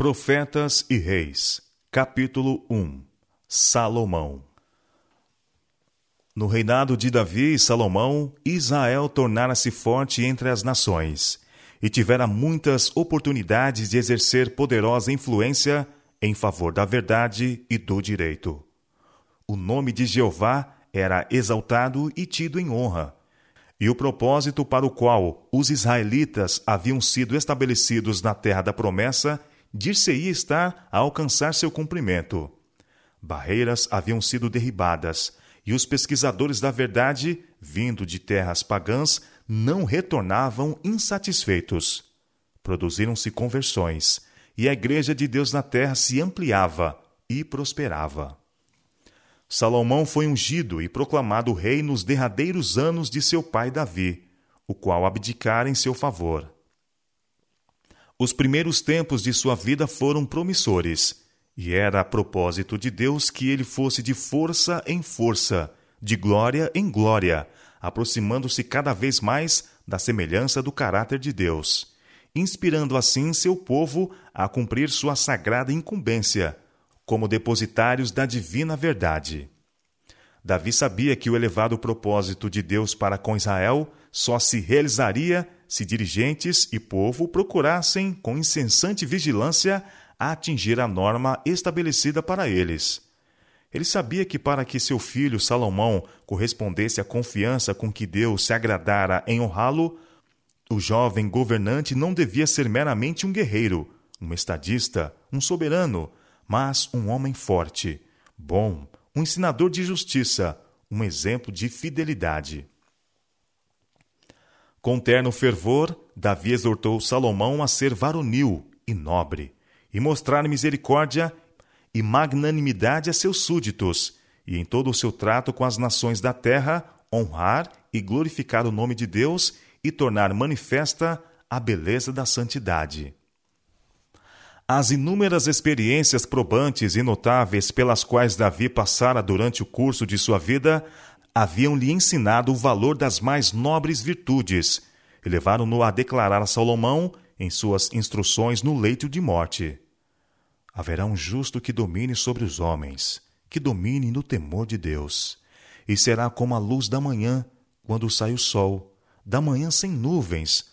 Profetas e Reis, capítulo 1 Salomão No reinado de Davi e Salomão, Israel tornara-se forte entre as nações e tivera muitas oportunidades de exercer poderosa influência em favor da verdade e do direito. O nome de Jeová era exaltado e tido em honra, e o propósito para o qual os israelitas haviam sido estabelecidos na terra da promessa dir-se-ia estar a alcançar seu cumprimento. Barreiras haviam sido derribadas, e os pesquisadores da verdade, vindo de terras pagãs, não retornavam insatisfeitos. Produziram-se conversões, e a Igreja de Deus na terra se ampliava e prosperava. Salomão foi ungido e proclamado rei nos derradeiros anos de seu pai Davi, o qual abdicara em seu favor. Os primeiros tempos de sua vida foram promissores, e era a propósito de Deus que ele fosse de força em força, de glória em glória, aproximando-se cada vez mais da semelhança do caráter de Deus, inspirando assim seu povo a cumprir sua sagrada incumbência, como depositários da divina verdade. Davi sabia que o elevado propósito de Deus para com Israel só se realizaria se dirigentes e povo procurassem, com incessante vigilância, atingir a norma estabelecida para eles. Ele sabia que para que seu filho Salomão correspondesse à confiança com que Deus se agradara em honrá-lo, o jovem governante não devia ser meramente um guerreiro, um estadista, um soberano, mas um homem forte, bom, um ensinador de justiça, um exemplo de fidelidade. Com terno fervor, Davi exortou Salomão a ser varonil e nobre, e mostrar misericórdia e magnanimidade a seus súditos, e em todo o seu trato com as nações da terra, honrar e glorificar o nome de Deus e tornar manifesta a beleza da santidade. As inúmeras experiências probantes e notáveis pelas quais Davi passara durante o curso de sua vida haviam-lhe ensinado o valor das mais nobres virtudes e levaram-no a declarar a Salomão em suas instruções no leito de morte: Haverá um justo que domine sobre os homens, que domine no temor de Deus, e será como a luz da manhã, quando sai o sol, da manhã sem nuvens,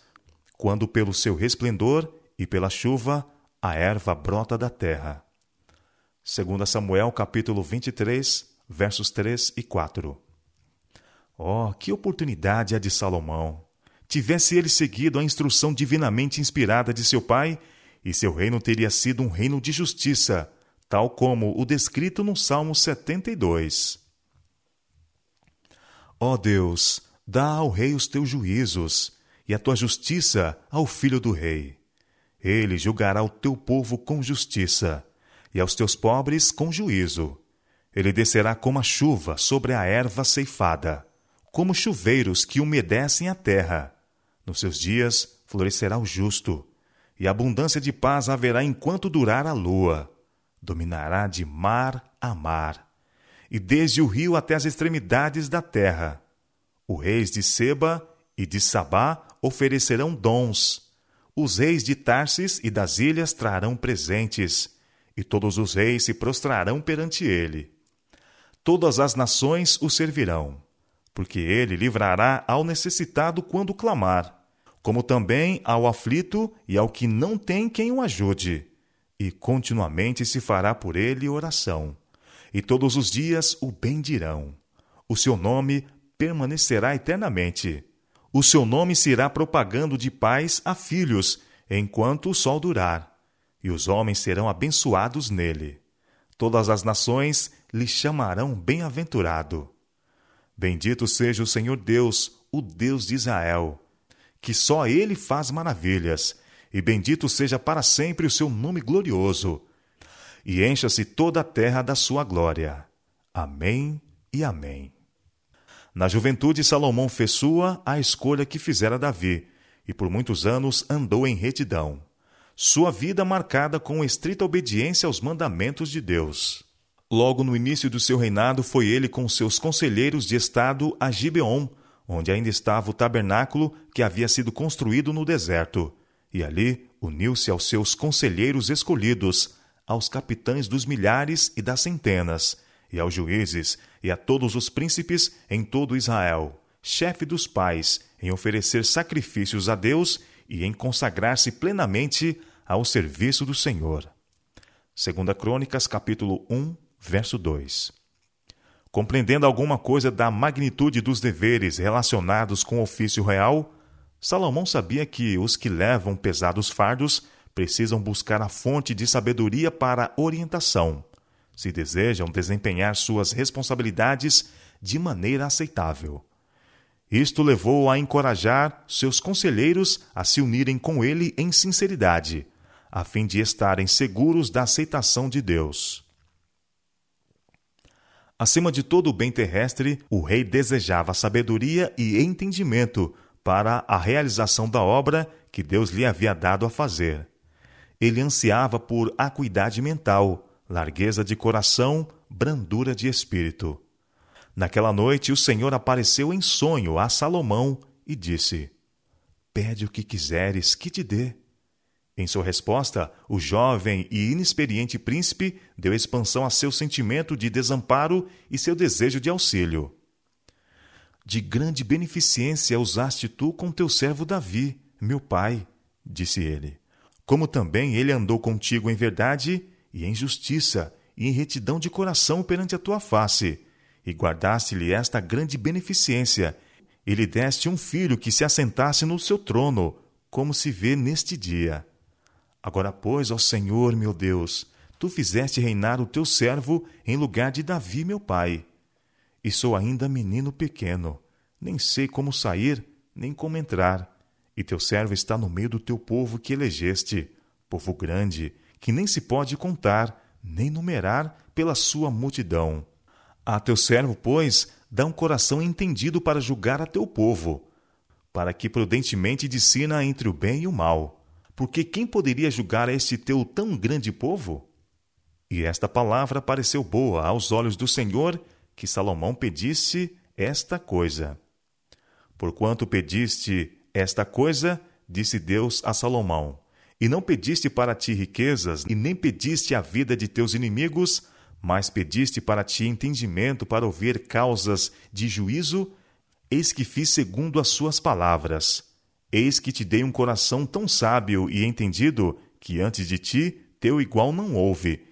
quando pelo seu resplendor e pela chuva a erva brota da terra. 2 Samuel capítulo 23, versos 3 e 4. Oh, que oportunidade a de Salomão! Tivesse ele seguido a instrução divinamente inspirada de seu pai, e seu reino teria sido um reino de justiça, tal como o descrito no Salmo 72. Ó oh Deus, dá ao rei os teus juízos, e a tua justiça ao filho do rei. Ele julgará o teu povo com justiça, e aos teus pobres com juízo. Ele descerá como a chuva sobre a erva ceifada como chuveiros que umedecem a terra. Nos seus dias florescerá o justo, e abundância de paz haverá enquanto durar a lua. Dominará de mar a mar, e desde o rio até as extremidades da terra. Os reis de Seba e de Sabá oferecerão dons. Os reis de Tarsis e das ilhas trarão presentes, e todos os reis se prostrarão perante ele. Todas as nações o servirão porque ele livrará ao necessitado quando clamar, como também ao aflito e ao que não tem quem o ajude. E continuamente se fará por ele oração. E todos os dias o bendirão. O seu nome permanecerá eternamente. O seu nome se irá propagando de pais a filhos, enquanto o sol durar. E os homens serão abençoados nele. Todas as nações lhe chamarão bem-aventurado. Bendito seja o Senhor Deus, o Deus de Israel, que só ele faz maravilhas, e bendito seja para sempre o seu nome glorioso. E encha-se toda a terra da sua glória. Amém e amém. Na juventude, Salomão fez sua a escolha que fizera Davi, e por muitos anos andou em retidão. Sua vida marcada com estrita obediência aos mandamentos de Deus. Logo no início do seu reinado, foi ele com seus conselheiros de estado a Gibeon, onde ainda estava o tabernáculo que havia sido construído no deserto, e ali uniu-se aos seus conselheiros escolhidos, aos capitães dos milhares e das centenas, e aos juízes e a todos os príncipes em todo Israel, chefe dos pais, em oferecer sacrifícios a Deus e em consagrar-se plenamente ao serviço do Senhor. Segunda Crônicas, capítulo 1, verso 2. Compreendendo alguma coisa da magnitude dos deveres relacionados com o ofício real, Salomão sabia que os que levam pesados fardos precisam buscar a fonte de sabedoria para orientação, se desejam desempenhar suas responsabilidades de maneira aceitável. Isto levou a encorajar seus conselheiros a se unirem com ele em sinceridade, a fim de estarem seguros da aceitação de Deus. Acima de todo o bem terrestre, o rei desejava sabedoria e entendimento para a realização da obra que Deus lhe havia dado a fazer. Ele ansiava por acuidade mental, largueza de coração, brandura de espírito. Naquela noite, o Senhor apareceu em sonho a Salomão e disse: Pede o que quiseres que te dê. Em sua resposta, o jovem e inexperiente príncipe deu expansão a seu sentimento de desamparo e seu desejo de auxílio. De grande beneficência usaste tu com teu servo Davi, meu pai, disse ele. Como também ele andou contigo em verdade e em justiça e em retidão de coração perante a tua face, e guardaste-lhe esta grande beneficência, e lhe deste um filho que se assentasse no seu trono, como se vê neste dia. Agora, pois, ó Senhor meu Deus, tu fizeste reinar o teu servo em lugar de Davi, meu pai. E sou ainda menino pequeno, nem sei como sair, nem como entrar. E teu servo está no meio do teu povo que elegeste, povo grande, que nem se pode contar, nem numerar pela sua multidão. A teu servo, pois, dá um coração entendido para julgar a teu povo, para que prudentemente discina entre o bem e o mal. Porque quem poderia julgar a este teu tão grande povo? E esta palavra pareceu boa aos olhos do Senhor, que Salomão pedisse esta coisa. Porquanto pediste esta coisa, disse Deus a Salomão, e não pediste para ti riquezas, e nem pediste a vida de teus inimigos, mas pediste para ti entendimento para ouvir causas de juízo, eis que fiz segundo as suas palavras. Eis que te dei um coração tão sábio e entendido, que antes de ti teu igual não houve,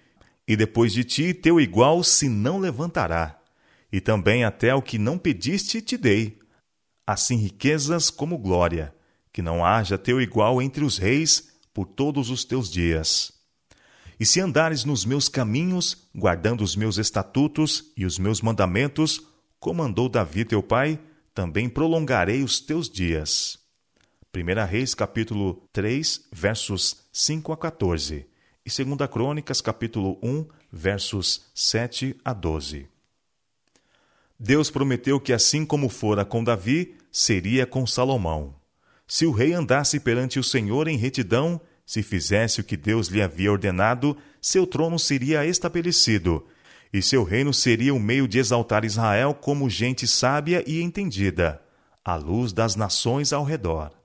e depois de ti teu igual se não levantará. E também até o que não pediste te dei, assim riquezas como glória, que não haja teu igual entre os reis por todos os teus dias. E se andares nos meus caminhos, guardando os meus estatutos e os meus mandamentos, como andou Davi teu pai, também prolongarei os teus dias. 1 Reis capítulo 3, versos 5 a 14, e 2 Crônicas capítulo 1, versos 7 a 12. Deus prometeu que assim como fora com Davi, seria com Salomão. Se o rei andasse perante o Senhor em retidão se fizesse o que Deus lhe havia ordenado, seu trono seria estabelecido, e seu reino seria o meio de exaltar Israel como gente sábia e entendida, à luz das nações ao redor.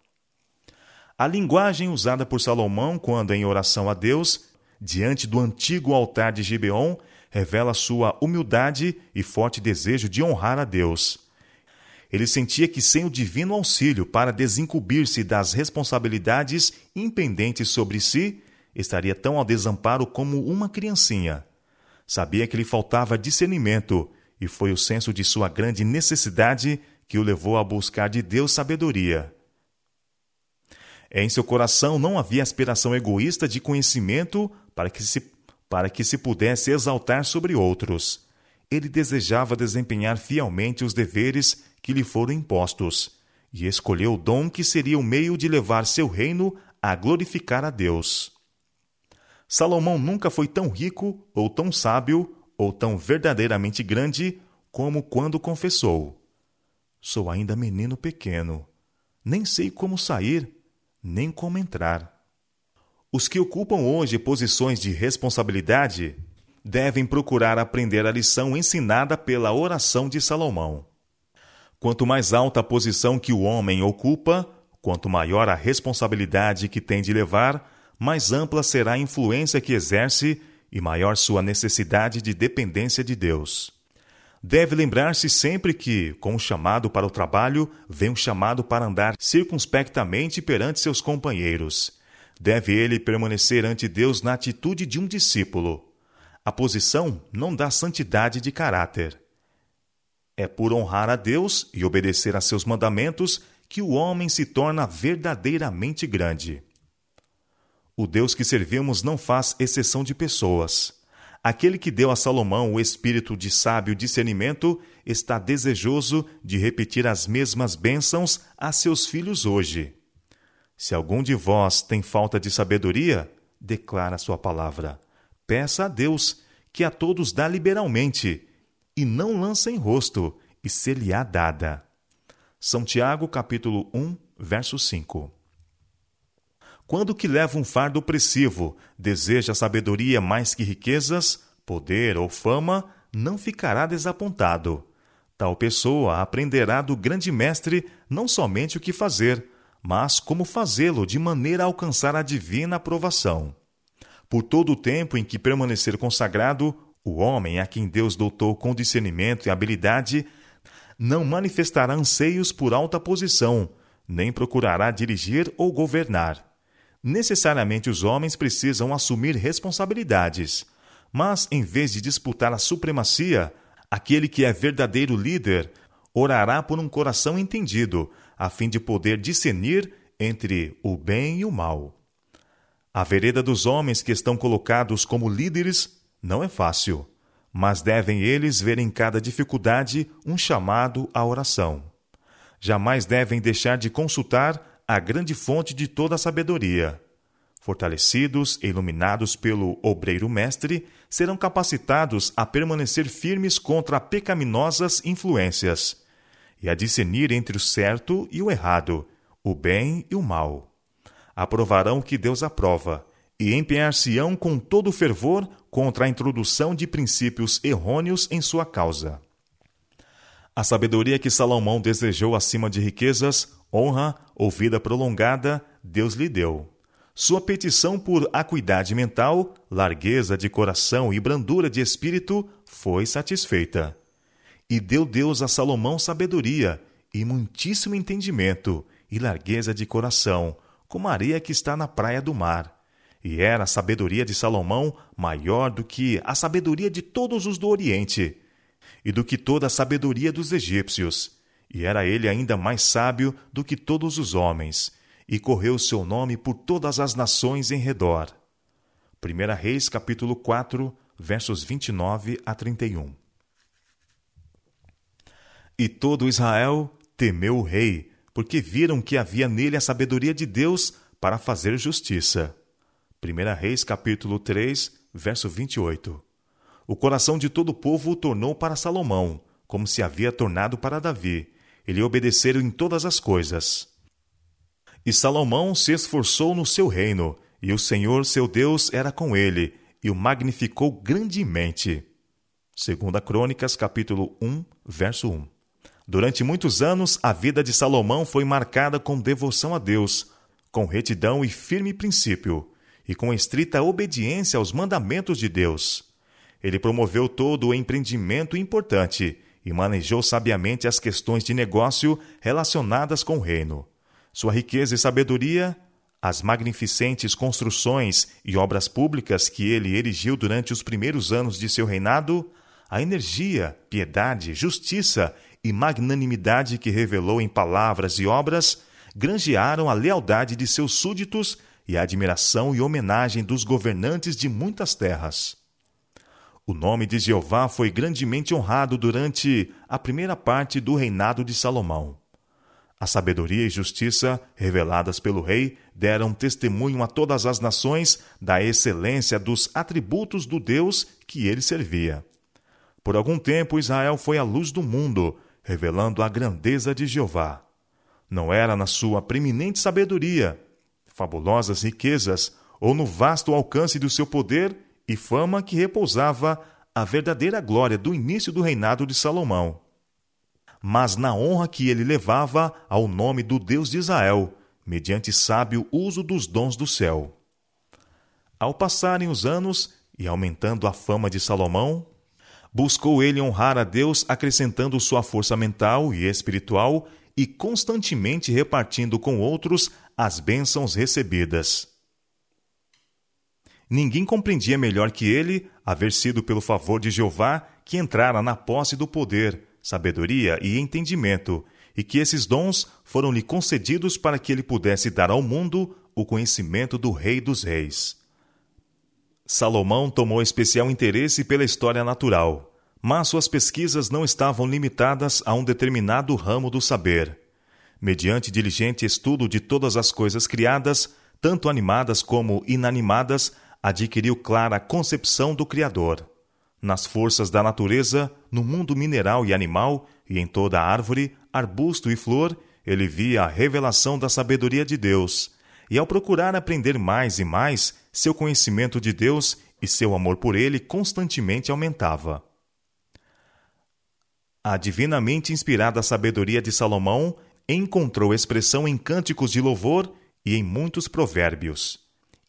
A linguagem usada por Salomão quando em oração a Deus, diante do antigo altar de Gibeon, revela sua humildade e forte desejo de honrar a Deus. Ele sentia que sem o divino auxílio para desincumbir-se das responsabilidades impendentes sobre si, estaria tão ao desamparo como uma criancinha. Sabia que lhe faltava discernimento, e foi o senso de sua grande necessidade que o levou a buscar de Deus sabedoria. Em seu coração não havia aspiração egoísta de conhecimento para que se, para que se pudesse exaltar sobre outros. Ele desejava desempenhar fielmente os deveres que lhe foram impostos, e escolheu o dom que seria o meio de levar seu reino a glorificar a Deus. Salomão nunca foi tão rico, ou tão sábio, ou tão verdadeiramente grande como quando confessou: Sou ainda menino pequeno, nem sei como sair, nem como entrar. Os que ocupam hoje posições de responsabilidade devem procurar aprender a lição ensinada pela oração de Salomão. Quanto mais alta a posição que o homem ocupa, quanto maior a responsabilidade que tem de levar, mais ampla será a influência que exerce e maior sua necessidade de dependência de Deus. Deve lembrar-se sempre que, com o chamado para o trabalho, vem o chamado para andar circunspectamente perante seus companheiros. Deve ele permanecer ante Deus na atitude de um discípulo. A posição não dá santidade de caráter. É por honrar a Deus e obedecer a seus mandamentos que o homem se torna verdadeiramente grande. O Deus que servimos não faz exceção de pessoas. Aquele que deu a Salomão o espírito de sábio discernimento está desejoso de repetir as mesmas bênçãos a seus filhos hoje. Se algum de vós tem falta de sabedoria, declara sua palavra. Peça a Deus, que a todos dá liberalmente, e não lança em rosto, e ser-lhe-á dada. São Tiago, capítulo 1, verso 5. Quando que leva um fardo opressivo, deseja sabedoria mais que riquezas, poder ou fama, não ficará desapontado. Tal pessoa aprenderá do grande mestre não somente o que fazer, mas como fazê-lo de maneira a alcançar a divina aprovação. Por todo o tempo em que permanecer consagrado, o homem a quem Deus dotou com discernimento e habilidade não manifestará anseios por alta posição, nem procurará dirigir ou governar necessariamente os homens precisam assumir responsabilidades. Mas, em vez de disputar a supremacia, aquele que é verdadeiro líder orará por um coração entendido, a fim de poder discernir entre o bem e o mal. A vereda dos homens que estão colocados como líderes não é fácil, mas devem eles ver em cada dificuldade um chamado à oração. Jamais devem deixar de consultar a grande fonte de toda a sabedoria. Fortalecidos e iluminados pelo obreiro mestre, serão capacitados a permanecer firmes contra pecaminosas influências e a discernir entre o certo e o errado, o bem e o mal. Aprovarão o que Deus aprova e empenhar-se-ão com todo fervor contra a introdução de princípios errôneos em sua causa. A sabedoria que Salomão desejou acima de riquezas honra ou vida prolongada, Deus lhe deu. Sua petição por acuidade mental, largueza de coração e brandura de espírito foi satisfeita. E deu Deus a Salomão sabedoria e muitíssimo entendimento e largueza de coração, como a areia que está na praia do mar. E era a sabedoria de Salomão maior do que a sabedoria de todos os do Oriente, e do que toda a sabedoria dos egípcios e era ele ainda mais sábio do que todos os homens, e correu seu nome por todas as nações em redor. 1 Reis capítulo 4, versos 29 a 31. E todo Israel temeu o rei, porque viram que havia nele a sabedoria de Deus para fazer justiça. 1 Reis capítulo 3, verso 28. O coração de todo o povo o tornou para Salomão, como se havia tornado para Davi, e lhe obedeceram em todas as coisas. E Salomão se esforçou no seu reino, e o Senhor seu Deus era com ele, e o magnificou grandemente. Segunda Crônicas, capítulo 1, verso 1. Durante muitos anos, a vida de Salomão foi marcada com devoção a Deus, com retidão e firme princípio, e com estrita obediência aos mandamentos de Deus. Ele promoveu todo o empreendimento importante e manejou sabiamente as questões de negócio relacionadas com o reino. Sua riqueza e sabedoria, as magnificentes construções e obras públicas que ele erigiu durante os primeiros anos de seu reinado, a energia, piedade, justiça e magnanimidade que revelou em palavras e obras, granjearam a lealdade de seus súditos e a admiração e homenagem dos governantes de muitas terras. O nome de Jeová foi grandemente honrado durante a primeira parte do reinado de Salomão. A sabedoria e justiça reveladas pelo rei deram testemunho a todas as nações da excelência dos atributos do Deus que ele servia. Por algum tempo, Israel foi a luz do mundo, revelando a grandeza de Jeová. Não era na sua preeminente sabedoria, fabulosas riquezas ou no vasto alcance do seu poder e fama que repousava a verdadeira glória do início do reinado de Salomão, mas na honra que ele levava ao nome do Deus de Israel, mediante sábio uso dos dons do céu. Ao passarem os anos e aumentando a fama de Salomão, buscou ele honrar a Deus acrescentando sua força mental e espiritual e constantemente repartindo com outros as bênçãos recebidas. Ninguém compreendia melhor que ele haver sido pelo favor de Jeová que entrara na posse do poder, sabedoria e entendimento, e que esses dons foram-lhe concedidos para que ele pudesse dar ao mundo o conhecimento do Rei dos Reis. Salomão tomou especial interesse pela história natural, mas suas pesquisas não estavam limitadas a um determinado ramo do saber. Mediante diligente estudo de todas as coisas criadas, tanto animadas como inanimadas, adquiriu clara concepção do Criador. Nas forças da natureza, no mundo mineral e animal, e em toda árvore, arbusto e flor, ele via a revelação da sabedoria de Deus, e ao procurar aprender mais e mais, seu conhecimento de Deus e seu amor por ele constantemente aumentava. A divinamente inspirada sabedoria de Salomão encontrou expressão em cânticos de louvor e em muitos provérbios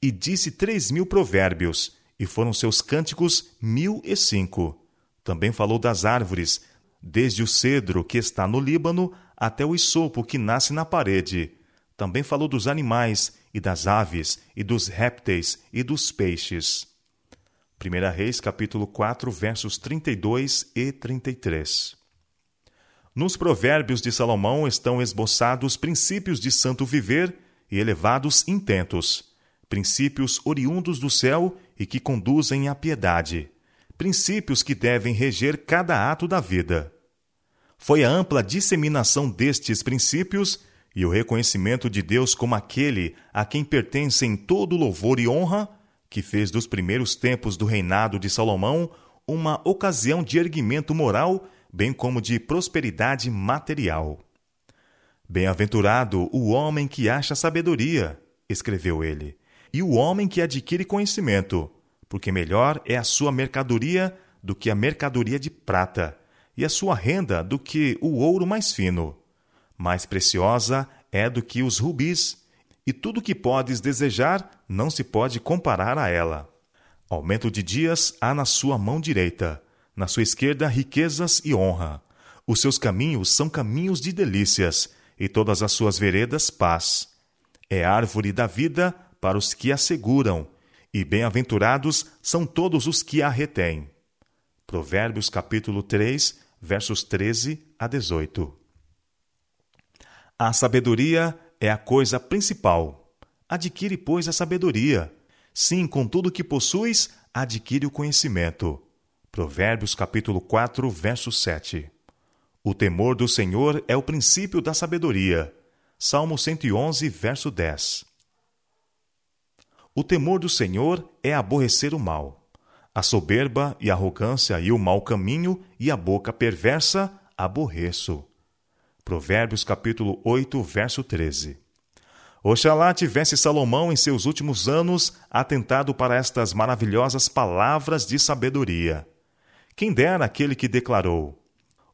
e disse três mil provérbios, e foram seus cânticos mil e cinco. Também falou das árvores, desde o cedro que está no Líbano até o isopo que nasce na parede. Também falou dos animais, e das aves, e dos répteis, e dos peixes. 1 Reis capítulo 4, versos 32 e 33. Nos provérbios de Salomão estão esboçados princípios de santo viver e elevados intentos princípios oriundos do céu e que conduzem à piedade, princípios que devem reger cada ato da vida. Foi a ampla disseminação destes princípios e o reconhecimento de Deus como aquele a quem pertencem todo louvor e honra que fez dos primeiros tempos do reinado de Salomão uma ocasião de erguimento moral, bem como de prosperidade material. Bem-aventurado o homem que acha sabedoria, escreveu ele, e o homem que adquire conhecimento, porque melhor é a sua mercadoria do que a mercadoria de prata, e a sua renda do que o ouro mais fino. Mais preciosa é do que os rubis, e tudo que podes desejar não se pode comparar a ela. Aumento de dias há na sua mão direita, na sua esquerda riquezas e honra. Os seus caminhos são caminhos de delícias, e todas as suas veredas paz. É árvore da vida para os que a seguram, e bem-aventurados são todos os que a retêm. Provérbios capítulo 3, versos 13 a 18. A sabedoria é a coisa principal. Adquire, pois, a sabedoria. Sim, com tudo que possuis, adquire o conhecimento. Provérbios capítulo 4, verso 7. O temor do Senhor é o princípio da sabedoria. Salmo 111, verso 10. O temor do Senhor é aborrecer o mal. A soberba e a arrogância e o mau caminho e a boca perversa aborreço. Provérbios capítulo 8, verso 13. Oxalá tivesse Salomão em seus últimos anos atentado para estas maravilhosas palavras de sabedoria. Quem dera aquele que declarou: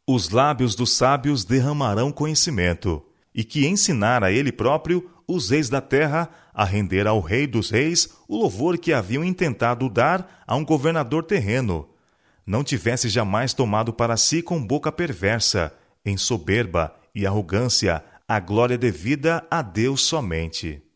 Os lábios dos sábios derramarão conhecimento, e que ensinara ele próprio os reis da terra a render ao Rei dos Reis o louvor que haviam intentado dar a um governador terreno. Não tivesse jamais tomado para si com boca perversa, em soberba e arrogância, a glória devida a Deus somente.